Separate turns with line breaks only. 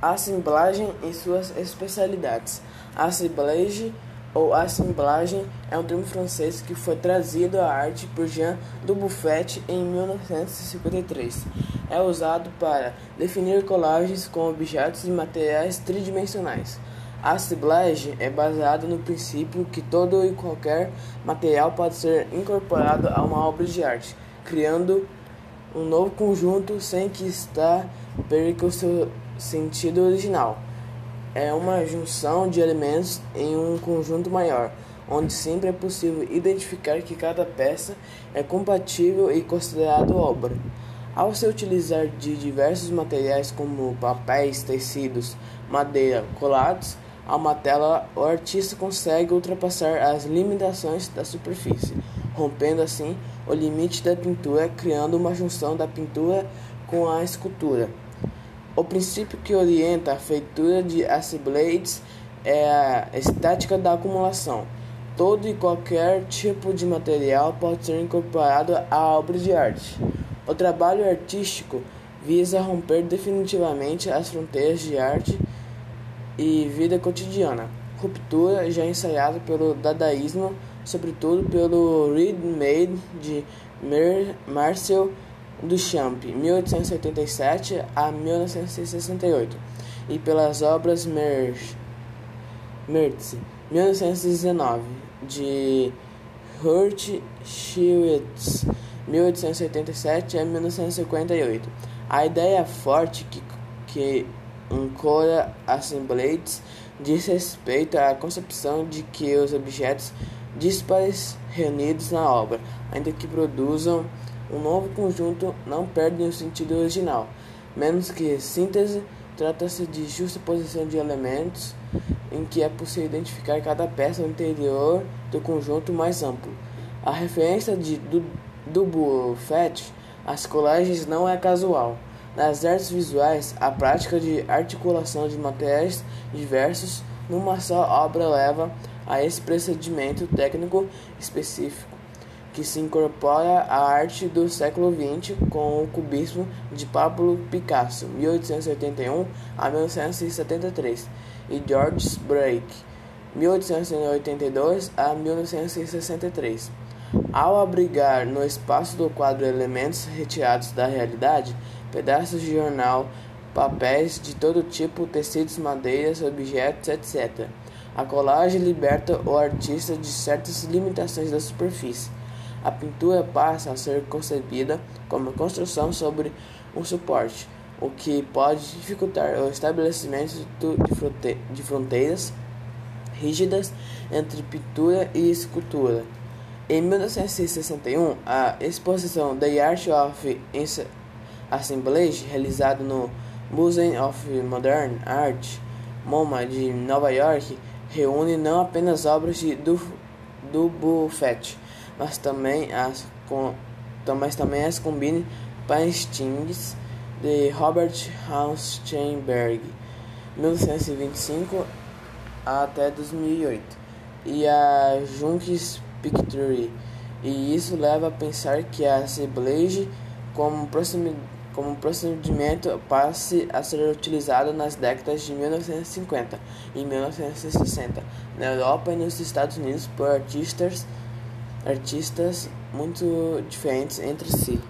Assemblagem e suas especialidades. Assemblage ou assemblagem é um termo francês que foi trazido à arte por Jean Dubuffet em 1953. É usado para definir colagens com objetos e materiais tridimensionais. A assemblagem é baseada no princípio que todo e qualquer material pode ser incorporado a uma obra de arte, criando um novo conjunto sem que está perca o seu sentido original. É uma junção de elementos em um conjunto maior, onde sempre é possível identificar que cada peça é compatível e considerado obra. Ao se utilizar de diversos materiais como papéis, tecidos, madeira, colados, a uma tela, o artista consegue ultrapassar as limitações da superfície, rompendo assim o limite da pintura, criando uma junção da pintura com a escultura. O princípio que orienta a feitura de assemblages é a estática da acumulação. Todo e qualquer tipo de material pode ser incorporado à obra de arte. O trabalho artístico visa romper definitivamente as fronteiras de arte e vida cotidiana, ruptura já ensaiada pelo dadaísmo, sobretudo pelo ready-made de Marcel Duchamp, 1887 a 1968, e pelas obras Merz, Mertz, 1919, de Hurt Schwitz, 1887 a 1958. A ideia forte que, que Ancora Assemblages diz respeito à concepção de que os objetos dispares reunidos na obra, ainda que produzam um novo conjunto, não perdem o sentido original. Menos que síntese, trata-se de justa posição de elementos em que é possível identificar cada peça interior do conjunto mais amplo. A referência de do, do às colagens não é casual. Nas artes visuais, a prática de articulação de materiais diversos numa só obra leva a esse procedimento técnico específico que se incorpora à arte do século XX com o cubismo de Pablo Picasso, 1881 a 1973, e George Braque, 1882 a 1963. Ao abrigar no espaço do quadro elementos retirados da realidade, pedaços de jornal, papéis de todo tipo, tecidos, madeiras, objetos, etc. A colagem liberta o artista de certas limitações da superfície. A pintura passa a ser concebida como construção sobre um suporte, o que pode dificultar o estabelecimento de fronteiras rígidas entre pintura e escultura. Em 1961, a exposição The Art of Assemblage, realizado no Museum of Modern Art, MoMA, de Nova York, reúne não apenas obras de do, do Buffet, mas também as, com, mas também as combine paintings de Robert Steinberg, 1925 até 2008, e a Junks Picture, e isso leva a pensar que a Assemblage como proximidade como procedimento passe a ser utilizado nas décadas de 1950 e 1960 na Europa e nos Estados Unidos por artistas, artistas muito diferentes entre si.